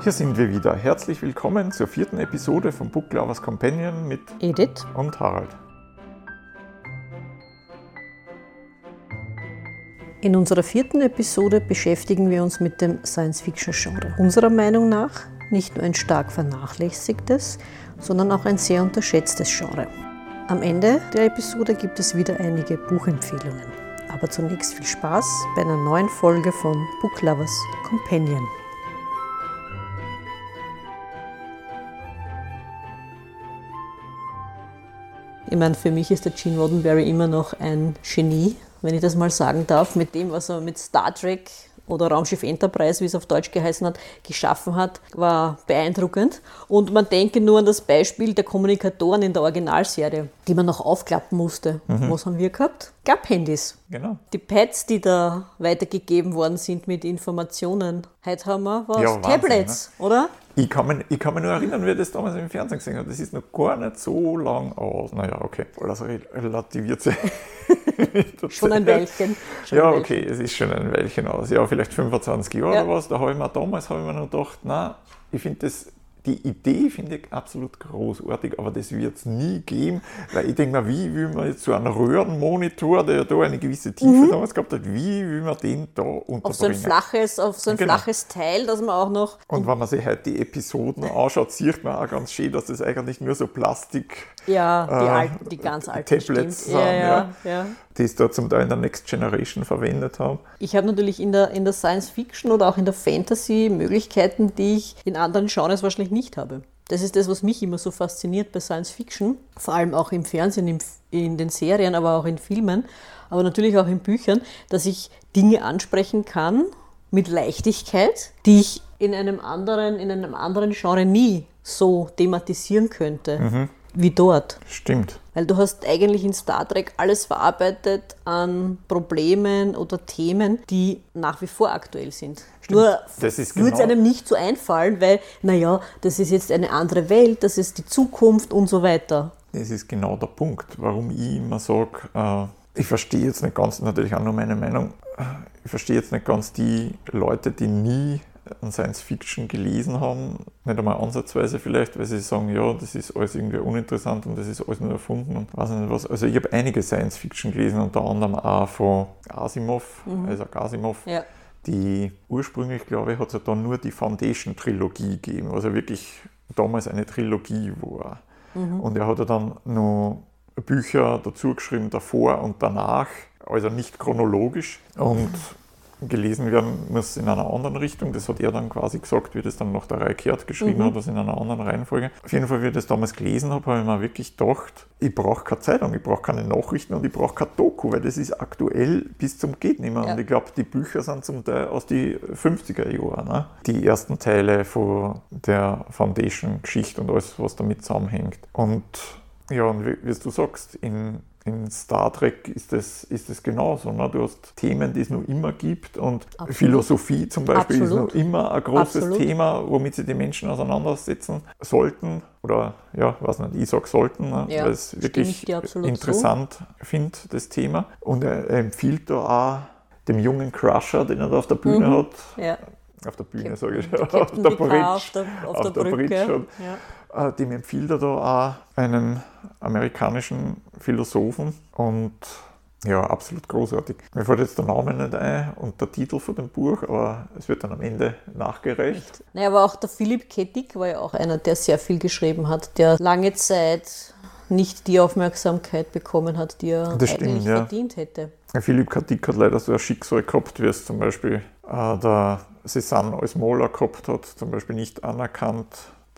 Hier sind wir wieder. Herzlich willkommen zur vierten Episode von Book Lovers Companion mit Edith und Harald. In unserer vierten Episode beschäftigen wir uns mit dem Science-Fiction-Genre. Unserer Meinung nach nicht nur ein stark vernachlässigtes, sondern auch ein sehr unterschätztes Genre. Am Ende der Episode gibt es wieder einige Buchempfehlungen. Aber zunächst viel Spaß bei einer neuen Folge von Book Lovers Companion. Ich meine, für mich ist der Gene Roddenberry immer noch ein Genie, wenn ich das mal sagen darf, mit dem, was er mit Star Trek oder Raumschiff Enterprise, wie es auf Deutsch geheißen hat, geschaffen hat, war beeindruckend. Und man denke nur an das Beispiel der Kommunikatoren in der Originalserie, die man noch aufklappen musste. Mhm. Was haben wir gehabt? Klapphandys. Genau. Die Pads, die da weitergegeben worden sind mit Informationen. Heute haben wir was? Ja, Wahnsinn, Tablets, ne? oder? Ich kann, mich, ich kann mich nur erinnern, wie ich das damals im Fernsehen gesehen habe. Das ist noch gar nicht so lang aus. Naja, okay. Alles relativiert sich. schon ein Weilchen. Schon ja, ein okay, es ist schon ein Weilchen aus. Ja, vielleicht 25 Jahre ja. oder was. Da habe ich mir damals habe ich mir noch gedacht, na, ich finde das die Idee finde ich absolut großartig, aber das wird es nie geben, weil ich denke mir, wie will man jetzt so einen Röhrenmonitor, der ja da eine gewisse Tiefe mhm. damals gehabt hat, wie will man den da unterbringen? Auf so ein flaches, auf so ein genau. flaches Teil, dass man auch noch... Und wenn man sich halt die Episoden anschaut, sieht man auch ganz schön, dass das eigentlich nur so Plastik... Ja, die, äh, alten, die ganz alten Tablets sind. Ja, ja, ja. Die es da zum Teil in der Next Generation verwendet haben. Ich habe natürlich in der, in der Science Fiction oder auch in der Fantasy Möglichkeiten, die ich in anderen Genres wahrscheinlich nicht habe. Das ist das, was mich immer so fasziniert bei Science Fiction, vor allem auch im Fernsehen, in den Serien, aber auch in Filmen, aber natürlich auch in Büchern, dass ich Dinge ansprechen kann mit Leichtigkeit, die ich in einem anderen, in einem anderen Genre nie so thematisieren könnte. Mhm wie dort. Stimmt. Weil du hast eigentlich in Star Trek alles verarbeitet an Problemen oder Themen, die nach wie vor aktuell sind. Stimmt. Nur würde es genau einem nicht so einfallen, weil, naja, das ist jetzt eine andere Welt, das ist die Zukunft und so weiter. Das ist genau der Punkt, warum ich immer sage, äh, ich verstehe jetzt nicht ganz, natürlich auch nur meine Meinung, äh, ich verstehe jetzt nicht ganz die Leute, die nie an Science Fiction gelesen haben, nicht einmal ansatzweise vielleicht, weil sie sagen, ja, das ist alles irgendwie uninteressant und das ist alles nur erfunden und weiß nicht was. Also ich habe einige Science Fiction gelesen, unter anderem auch von Asimov, mhm. also Asimov. Ja. Die ursprünglich, glaube ich, hat es ja dann nur die Foundation-Trilogie gegeben, also wirklich damals eine Trilogie war. Mhm. Und er hat ja dann noch Bücher dazu geschrieben, davor und danach, also nicht chronologisch. Und gelesen werden muss in einer anderen Richtung. Das hat er dann quasi gesagt, wie das dann nach der Reihe Kehrt geschrieben mhm. hat, das in einer anderen Reihenfolge. Auf jeden Fall, wie ich das damals gelesen habe, habe ich mir wirklich gedacht, ich brauche keine Zeitung, ich brauche keine Nachrichten und ich brauche kein Doku, weil das ist aktuell bis zum geht nicht mehr. Ja. Und ich glaube, die Bücher sind zum Teil aus den 50er Jahren. Ne? Die ersten Teile von der Foundation-Geschichte und alles, was damit zusammenhängt. Und ja, und wie, wie du sagst, in in Star Trek ist es ist das genauso. Ne? Du hast Themen, die es noch immer gibt und Absolut. Philosophie zum Beispiel Absolut. ist noch immer ein großes Absolut. Thema, womit sich die Menschen auseinandersetzen sollten. Oder ja, was nicht, ich sage sollten, ne? ja, weil es wirklich interessant so. finde, das Thema. Und er, empfiehlt da auch dem jungen Crusher, den er da auf der Bühne mhm. hat, ja. auf der Bühne sage ich, auf der Bridge, auf der, auf auf der, der Brücke. Ja. Äh, dem empfiehlt er da auch einen amerikanischen Philosophen und ja, absolut großartig. Mir fällt jetzt der Name nicht ein und der Titel von dem Buch, aber es wird dann am Ende nachgereicht. Naja, aber auch der Philipp Kettig war ja auch einer, der sehr viel geschrieben hat, der lange Zeit nicht die Aufmerksamkeit bekommen hat, die er das eigentlich stimmt, ja. verdient hätte. Philipp Kettig hat leider so ein Schicksal gehabt, wie es zum Beispiel äh, der Cézanne als Maler gehabt hat, zum Beispiel nicht anerkannt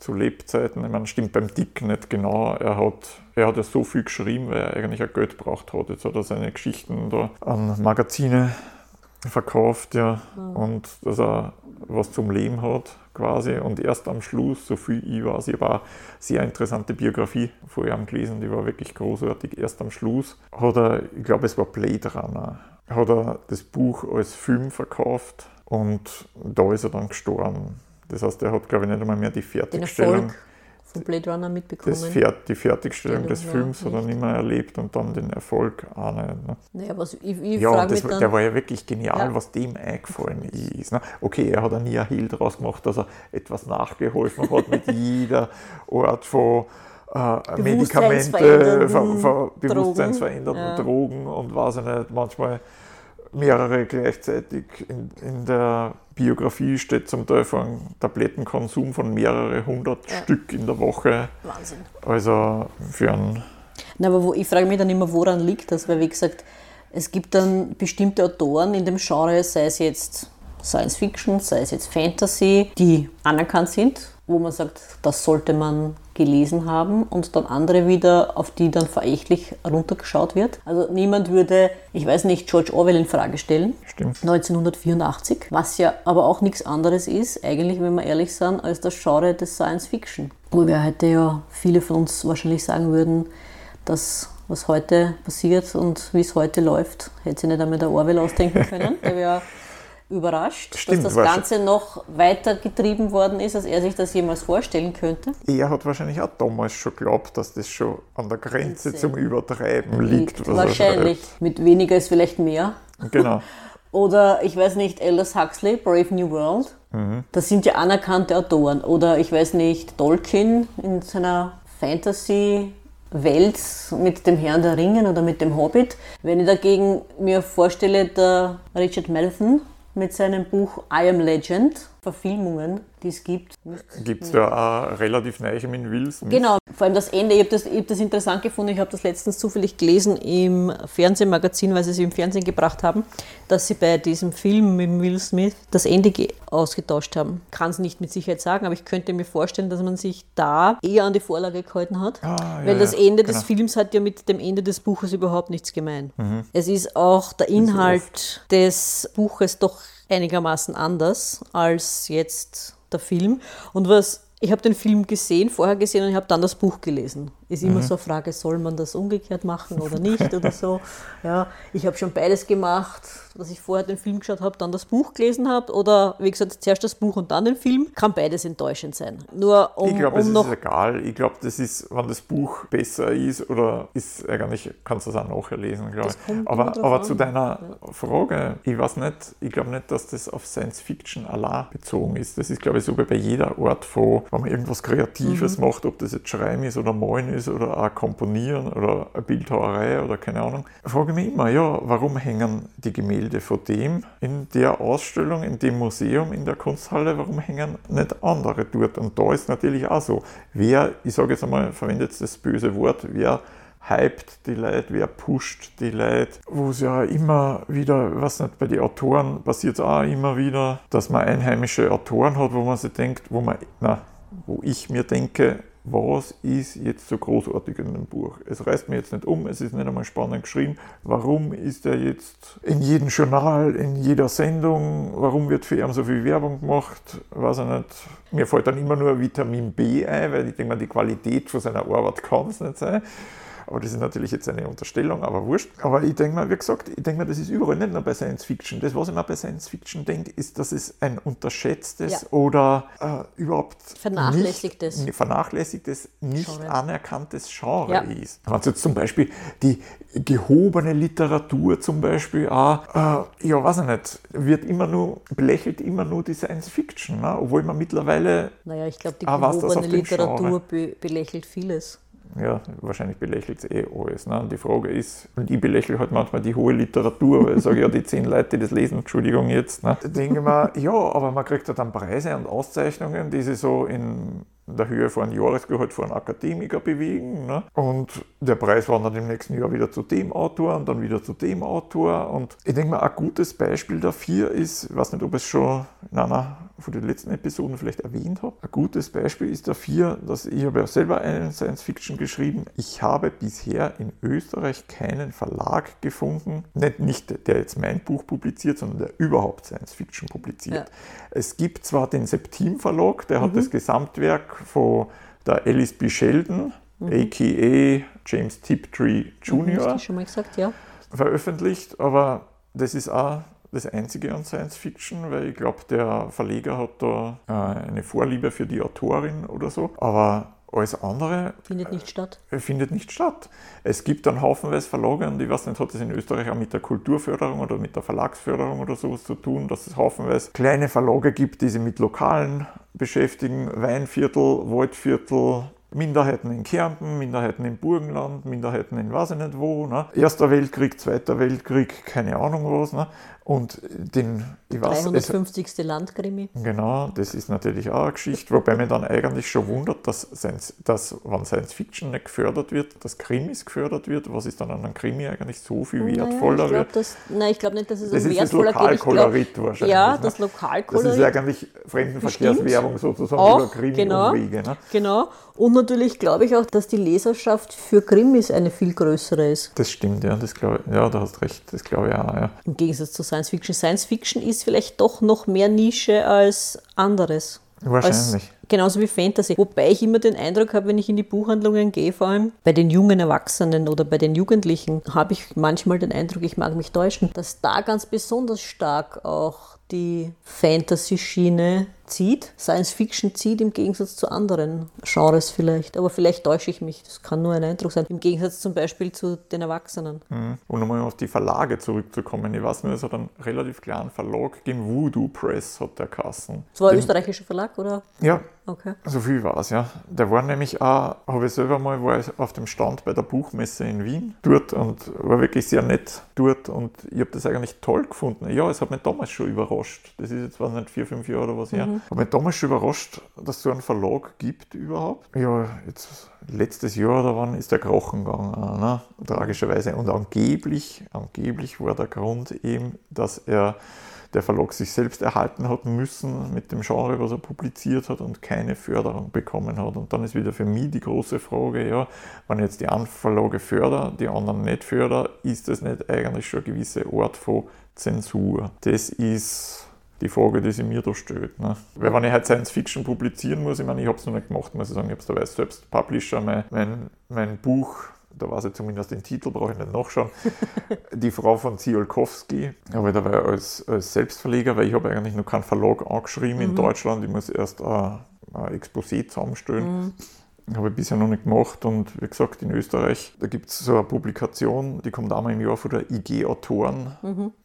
zu Lebzeiten. Ich meine, stimmt beim Dick nicht genau. Er hat, er hat ja so viel geschrieben, weil er eigentlich ein Geld braucht hat. Jetzt hat er seine Geschichten da an Magazine verkauft, ja, mhm. und dass er was zum Leben hat quasi. Und erst am Schluss, so viel ich weiß, ich habe auch eine sehr interessante Biografie von ihm gelesen, die war wirklich großartig. Erst am Schluss hat er, ich glaube es war Blade Runner, hat er das Buch als Film verkauft und da ist er dann gestorben. Das heißt, er hat, glaube ich, nicht einmal mehr die Fertigstellung. von Blade Runner mitbekommen. das Fer die Fertigstellung des Films hat er nicht. mehr erlebt und dann den Erfolg auch nicht. Ne? Naja, was, ich, ich Ja, das, dann, der war ja wirklich genial, Ja. was dem eingefallen ist. Ne? Okay, er hat ja nie ein Hehl draus gemacht, dass er etwas nachgeholfen hat mit jeder Art von äh, Medikamente, ver, Bewusstseinsverändernden ver, bewusstseinsverändernden Ja. Drogen und weiß ich nicht, manchmal mehrere gleichzeitig. In, in der Biografie steht zum Teil von Tablettenkonsum von mehrere hundert Ja. Stück in der Woche. Wahnsinn. Also für einen Na, aber wo, ich frage mich dann immer, woran liegt das? Weil, wie gesagt, es gibt dann bestimmte Autoren in dem Genre, sei es jetzt Science Fiction, sei es jetzt Fantasy, die anerkannt sind, wo man sagt, das sollte man gelesen haben und dann andere wieder, auf die dann verächtlich runtergeschaut wird. Also niemand würde, ich weiß nicht, George Orwell in Frage stellen. Stimmt. 1984, was ja aber auch nichts anderes ist, eigentlich, wenn wir ehrlich sind, als das Genre des Science Fiction. Wo wir heute ja viele von uns wahrscheinlich sagen würden, dass was heute passiert und wie es heute läuft, hätte sich nicht einmal der Orwell ausdenken können. Der wäre überrascht, Stimmt, dass das. Ganze noch weiter getrieben worden ist, als er sich das jemals vorstellen könnte. Er hat wahrscheinlich auch damals schon geglaubt, dass das schon an der Grenze Grenze. zum Übertreiben liegt. er Wahrscheinlich. Mit weniger ist vielleicht mehr. Genau. Oder ich weiß nicht, Aldous Huxley, Brave New World. Das sind ja anerkannte Autoren. Oder ich weiß nicht, Tolkien in seiner Fantasy-Welt mit dem Herrn der Ringen oder mit dem Hobbit. Wenn ich dagegen mir vorstelle, der Richard Matheson mit seinem Buch I Am Legend, Verfilmungen, die es gibt. Gibt es da auch relativ neiche mit Will Smith? Genau, vor allem das Ende. Ich habe das, ich hab das interessant gefunden. Ich habe das letztens zufällig gelesen im Fernsehmagazin, weil sie es im Fernsehen gebracht haben, dass sie bei diesem Film mit Will Smith das Ende ge- ausgetauscht haben. Kann es nicht mit Sicherheit sagen, aber ich könnte mir vorstellen, dass man sich da eher an die Vorlage gehalten hat. Ah, ja, weil das ja, Ende des genau. Films hat ja mit dem Ende des Buches überhaupt nichts gemein. Mhm. Es ist auch der Inhalt des Buches doch einigermaßen anders als jetzt der Film. Und was ich habe den Film gesehen, vorher gesehen und ich habe dann das Buch gelesen. Ist Mhm. immer so eine Frage, soll man das umgekehrt machen oder nicht oder so. Ja, ich habe schon beides gemacht, dass ich vorher den Film geschaut habe, dann das Buch gelesen habe oder wie gesagt zuerst das Buch und dann den Film. Kann beides enttäuschend sein. Nur um, Ich glaube, es um ist noch egal. Ich glaube, das ist, wenn das Buch besser ist oder ist eigentlich, kannst du es auch nachher lesen, glaube ich. Aber, aber zu deiner Frage, ich weiß nicht, ich glaube nicht, dass das auf Science Fiction allein bezogen ist. Das ist, glaube ich, so wie bei jeder Art von, wenn man irgendwas Kreatives Mhm. macht, ob das jetzt Schreiben ist oder Malen ist oder auch Komponieren oder Bildhauerei oder keine Ahnung. Frage mich immer, ja, warum hängen die Gemälde von dem in der Ausstellung, in dem Museum, in der Kunsthalle, warum hängen nicht andere dort? Und da ist natürlich auch so, wer, ich sage jetzt einmal, verwendet das böse Wort, wer hypt die Leute, wer pusht die Leute, wo es ja immer wieder, was nicht, bei den Autoren passiert es auch immer wieder, dass man einheimische Autoren hat, wo man sich denkt, wo man, na, wo ich mir denke, was ist jetzt so großartig in dem Buch? Es reißt mir jetzt nicht um, es ist nicht einmal spannend geschrieben. Warum ist er jetzt in jedem Journal, in jeder Sendung? Warum wird für ihn so viel Werbung gemacht? Weiß ich nicht. Mir fällt dann immer nur Vitamin B ein, weil ich denke mal, die Qualität von seiner Arbeit kann es nicht sein. Aber das ist natürlich jetzt eine Unterstellung, aber wurscht. Aber ich denke mal, wie gesagt, ich denke mal, das ist überall, nicht nur bei Science Fiction. Das, was ich mir bei Science Fiction denke, ist, dass es ein unterschätztes Ja. oder äh, überhaupt Vernachlässigtes. nicht, vernachlässigtes, nicht Genre. anerkanntes Genre Ja. ist. Wenn jetzt zum Beispiel die gehobene Literatur zum Beispiel auch, äh, ja, weiß ich nicht, wird immer nur, belächelt immer nur die Science Fiction, ne? obwohl man mittlerweile Naja, ich glaube, die was gehobene Literatur be belächelt vieles. Ja, wahrscheinlich belächelt es eh alles. Ne? Die Frage ist, und ich belächle halt manchmal die hohe Literatur, weil ich sage, ja, die zehn Leute, die das lesen, Entschuldigung jetzt. Ne? Denke ich mir, ja, aber man kriegt ja dann Preise und Auszeichnungen, die sich so in der Höhe von Jahresgehalt von Akademiker bewegen. Ne? Und der Preis wandert im nächsten Jahr wieder zu dem Autor und dann wieder zu dem Autor. Und ich denke mal, ein gutes Beispiel dafür ist, ich weiß nicht, ob es schon in einer von den letzten Episoden vielleicht erwähnt habe. Ein gutes Beispiel ist dafür, dass ich habe ja selber einen Science Fiction geschrieben. Ich habe bisher in Österreich keinen Verlag gefunden, nicht, nicht der jetzt mein Buch publiziert, sondern der überhaupt Science Fiction publiziert. Ja. Es gibt zwar den Septim Verlag, der hat das Gesamtwerk von der Alice B. Sheldon, a.k.a. James Tiptree Jr. du schon mal gesagt, ja? veröffentlicht, aber das ist auch das Einzige an Science Fiction, weil ich glaube, der Verleger hat da äh, eine Vorliebe für die Autorin oder so. Aber alles andere Findet nicht statt. äh, findet nicht statt. Es gibt dann haufenweise Verlage und ich weiß nicht, hat das in Österreich auch mit der Kulturförderung oder mit der Verlagsförderung oder sowas zu tun, dass es haufenweise kleine Verlage gibt, die sich mit Lokalen beschäftigen, Weinviertel, Waldviertel, Minderheiten in Kärnten, Minderheiten im Burgenland, Minderheiten in weiß ich nicht wo. Ne? Erster Weltkrieg, Zweiter Weltkrieg, keine Ahnung was. Ne? Und den, ich weiß, es, 350. Landkrimi. Genau, das ist natürlich auch eine Geschichte, wobei mich dann eigentlich schon wundert, dass, Science, dass wenn Science Fiction nicht gefördert wird, dass Krimis gefördert wird. Was ist dann an einem Krimi eigentlich so viel wertvoller naja, wird? ich glaub, das, Nein, ich glaube nicht, dass es Das um ist das wertvoller geht. Ich glaub, Lokalkolorit wahrscheinlich. ja, ne? das Das Lokalkolorit. ist eigentlich Fremdenverkehrswerbung sozusagen über Auch, Krimi-Umwege. Ne? Genau. Und natürlich glaube ich auch, dass die Leserschaft für Krimis eine viel größere ist. Das stimmt, ja, das glaube ich, ja, da hast recht, das glaube ich auch, ja. Im Gegensatz zu Science Fiction. Science Fiction ist vielleicht doch noch mehr Nische als anderes. Wahrscheinlich. Als, genauso wie Fantasy. Wobei ich immer den Eindruck habe, wenn ich in die Buchhandlungen gehe, vor allem bei den jungen Erwachsenen oder bei den Jugendlichen, habe ich manchmal den Eindruck, ich mag mich täuschen, dass da ganz besonders stark auch die Fantasy-Schiene zieht. Science Fiction zieht im Gegensatz zu anderen Genres vielleicht. Aber vielleicht täusche ich mich. Das kann nur ein Eindruck sein. Im Gegensatz zum Beispiel zu den Erwachsenen. Mhm. Und nochmal auf die Verlage zurückzukommen. Ich weiß nur, es hat einen relativ kleinen Verlag gegeben, Voodoo Press hat der Kassen. Das war ein österreichischer Verlag, oder? Ja, Okay. so viel war es, ja. Der war nämlich auch, habe ich selber mal, war ich auf dem Stand bei der Buchmesse in Wien dort und war wirklich sehr nett dort und ich habe das eigentlich toll gefunden. Ja, es hat mich damals schon überrascht. Das ist jetzt, weiß nicht, vier, fünf Jahre oder was her. Hat mich damals schon überrascht, dass es so einen Verlag gibt überhaupt. Ja, jetzt letztes Jahr oder wann ist der Krochen gegangen, ne? tragischerweise. Und angeblich, angeblich war der Grund eben, dass er der Verlag sich selbst erhalten hat müssen mit dem Genre, was er publiziert hat und keine Förderung bekommen hat. Und dann ist wieder für mich die große Frage, ja, wenn jetzt die einen Verlage fördern, die anderen nicht fördern, ist das nicht eigentlich schon eine gewisse Art von Zensur? Das ist die Frage, die sich mir da stellt. Ne? Weil wenn ich halt Science Fiction publizieren muss, ich meine, ich habe es noch nicht gemacht, muss ich sagen, ich habe es dabei selbst Publisher, mein, mein, mein Buch, da weiß ich zumindest den Titel, brauche ich nicht nachschauen, die Frau von Ziolkowski, habe ich dabei als, als Selbstverleger, weil ich habe eigentlich noch keinen Verlag angeschrieben in Deutschland, ich muss erst ein, ein Exposé zusammenstellen. Habe ich bisher noch nicht gemacht und wie gesagt, in Österreich, da gibt es so eine Publikation, die kommt einmal im Jahr von der IG Autoren,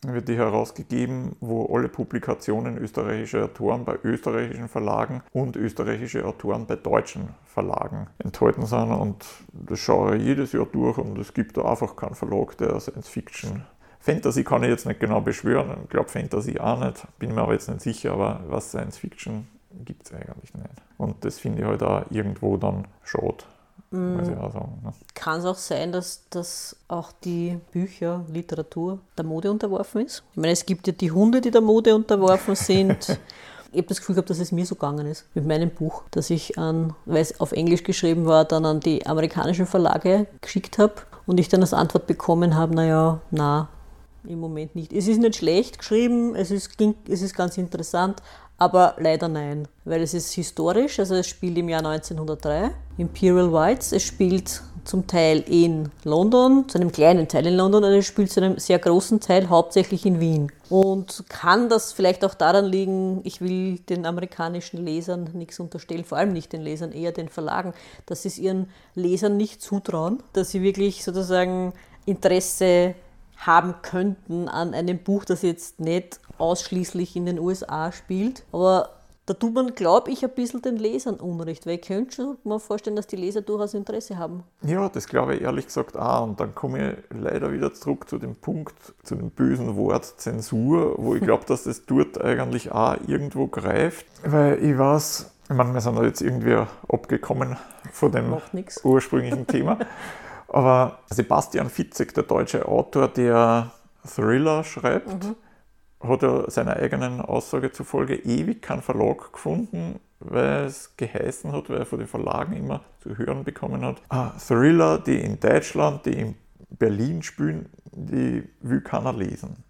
wird die herausgegeben, wo alle Publikationen österreichischer Autoren bei österreichischen Verlagen und österreichische Autoren bei deutschen Verlagen enthalten sind. Und das schaue ich jedes Jahr durch und es gibt da einfach keinen Verlag, der Science Fiction Fantasy kann ich jetzt nicht genau beschwören, ich glaube Fantasy auch nicht, bin mir aber jetzt nicht sicher, aber was Science Fiction gibt es eigentlich nicht. Und das finde ich halt auch irgendwo dann schade, muss ich auch sagen. Ne? Kann es auch sein, dass, dass auch die Bücher, Literatur der Mode unterworfen ist? Ich meine, es gibt ja die Hunde, die der Mode unterworfen sind. Ich habe das Gefühl gehabt, dass es mir so gegangen ist mit meinem Buch, dass ich an, weil es auf Englisch geschrieben war, dann an die amerikanischen Verlage geschickt habe und ich dann als Antwort bekommen habe, naja, na, im Moment nicht. Es ist nicht schlecht geschrieben, es ist, es ist ganz interessant, aber leider nein, weil es ist historisch, also es spielt im Jahr 1903, Imperial Whites, es spielt zum Teil in London, zu einem kleinen Teil in London, und es spielt zu einem sehr großen Teil hauptsächlich in Wien. Und kann das vielleicht auch daran liegen, ich will den amerikanischen Lesern nichts unterstellen, vor allem nicht den Lesern, eher den Verlagen, dass sie es ihren Lesern nicht zutrauen, dass sie wirklich sozusagen Interesse haben könnten an einem Buch, das jetzt nicht ausschließlich in den USA spielt. Aber da tut man, glaube ich, ein bisschen den Lesern Unrecht, weil ich könnte schon mal vorstellen, dass die Leser durchaus Interesse haben. Ja, das glaube ich ehrlich gesagt auch. Und dann komme ich leider wieder zurück zu dem Punkt, zu dem bösen Wort Zensur, wo ich glaube, dass das dort eigentlich auch irgendwo greift. Weil ich weiß, ich meine, wir sind da jetzt irgendwie abgekommen von dem ursprünglichen Thema. Aber Sebastian Fitzek, der deutsche Autor, der Thriller schreibt, hat ja seiner eigenen Aussage zufolge ewig keinen Verlag gefunden, weil es geheißen hat, weil er von den Verlagen immer zu hören bekommen hat, ah, Thriller, die in Deutschland, die in Berlin spielen, die will keiner lesen.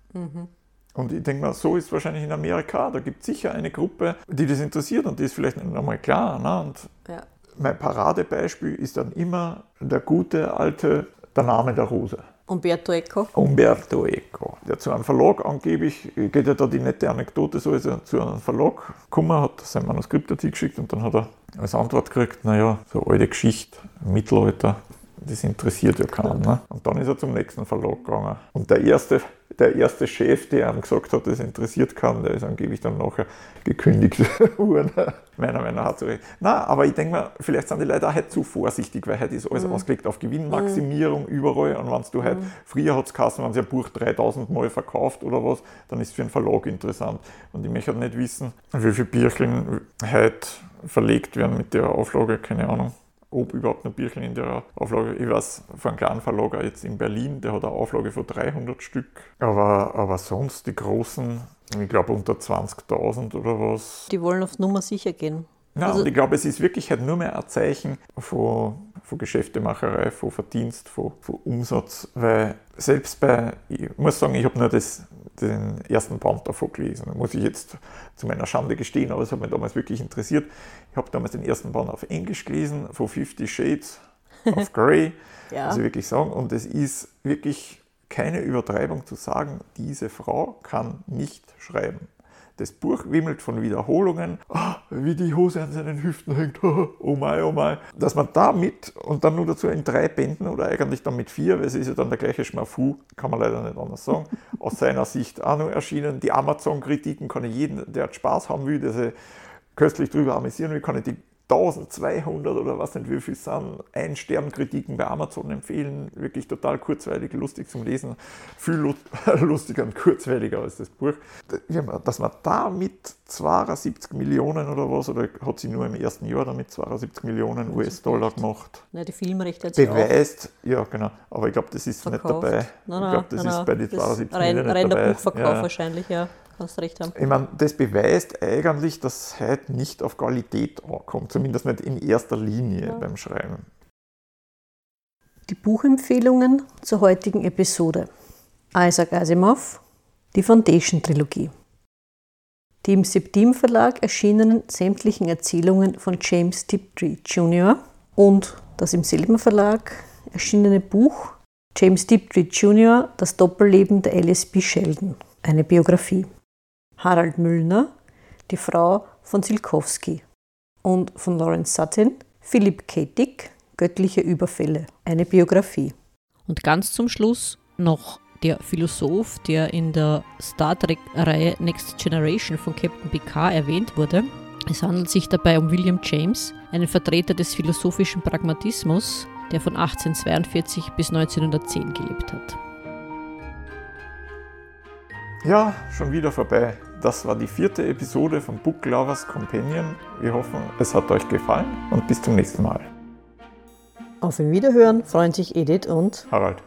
Und ich denke mal, so ist es wahrscheinlich in Amerika. Da gibt es sicher eine Gruppe, die das interessiert und die ist vielleicht nicht einmal klar. Ne? Und Ja. Mein Paradebeispiel ist dann immer der gute alte Der Name der Rose. Umberto Eco. Umberto Eco. Der zu einem Verlag angeblich, geht ja da die nette Anekdote, so ist er zu einem Verlag gekommen, hat sein Manuskript dazu geschickt und dann hat er als Antwort gekriegt, naja, so alte Geschichte, Mittelalter, das interessiert ja keinen. Ne? Und dann ist er zum nächsten Verlag gegangen. Und der erste, der erste Chef, der ihm gesagt hat, das interessiert keinen, der ist angeblich dann nachher gekündigt worden. Meiner Meinung nach so. Na, aber ich denke mal, vielleicht sind die Leute auch halt zu vorsichtig, weil heute ist alles mhm. ausgelegt auf Gewinnmaximierung mhm. überall. Und wenn du halt, mhm. früher hat es geheißen, wenn sie ein Buch 3000 Mal verkauft oder was, dann ist es für einen Verlag interessant. Und ich möchte halt nicht wissen, wie viele Bierchen heute verlegt werden mit der Auflage, keine Ahnung ob überhaupt noch Bierchen in der Auflage. Ich weiß von einem kleinen Verlager jetzt in Berlin, der hat eine Auflage von 300 Stück. Aber, aber sonst die großen, ich glaube unter 20.000 oder was. Die wollen auf Nummer sicher gehen. Ja, also, und ich glaube, es ist wirklich halt nur mehr ein Zeichen von, von Geschäftemacherei, von Verdienst, von, von Umsatz, weil selbst bei, ich muss sagen, ich habe nur das, den ersten Band davon gelesen, muss ich jetzt zu meiner Schande gestehen, aber es hat mich damals wirklich interessiert. Ich habe damals den ersten Band auf Englisch gelesen, von Fifty Shades of Grey, ja. muss ich wirklich sagen, und es ist wirklich keine Übertreibung zu sagen, diese Frau kann nicht schreiben. Das Buch wimmelt von Wiederholungen, oh, wie die Hose an seinen Hüften hängt, oh mein, oh mein. Dass man damit und dann nur dazu in drei Bänden oder eigentlich dann mit vier, weil es ist ja dann der gleiche Schmafu, kann man leider nicht anders sagen, aus seiner Sicht auch noch erschienen. Die Amazon-Kritiken kann ich jeden, der Spaß haben will, der sich köstlich drüber amüsieren will, kann ich die 1200 oder was nicht wie viel sind, Ein-Stern-Kritiken bei Amazon empfehlen. Wirklich total kurzweilig, lustig zum Lesen. Viel lustiger und kurzweiliger als das Buch. Dass man da mit 72 Millionen oder was, oder hat sie nur im ersten Jahr damit 72 Millionen US-Dollar gemacht? Nein, die Filmrechte hat Beweist, auch. ja genau, aber ich glaube, das ist Verkauft. nicht dabei. Nein, nein, ich glaube, das nein, ist bei den 72 rein, Millionen rein der Buchverkauf ja. wahrscheinlich, ja. Kannst recht haben. Ich meine, das beweist eigentlich, dass es heute nicht auf Qualität ankommt, zumindest nicht in erster Linie ja. beim Schreiben. Die Buchempfehlungen zur heutigen Episode. Isaac Asimov, die Foundation-Trilogie. Die im Septim Verlag erschienenen sämtlichen Erzählungen von James Tiptree Jr. und das im selben Verlag erschienene Buch James Tiptree Jr. Das Doppelleben der Alice B. Sheldon, eine Biografie. Harald Müllner, die Frau von Silkowski und von Lawrence Sutton, Philipp K. Dick, Göttliche Überfälle, eine Biografie. Und ganz zum Schluss noch der Philosoph, der in der Star Trek-Reihe Next Generation von Captain Picard erwähnt wurde. Es handelt sich dabei um William James, einen Vertreter des philosophischen Pragmatismus, der von 1842 bis 1910 gelebt hat. Ja, schon wieder vorbei. Das war die vierte Episode von Book Lovers Companion. Wir hoffen, es hat euch gefallen und bis zum nächsten Mal. Auf ein Wiederhören freuen sich Edith und Harald.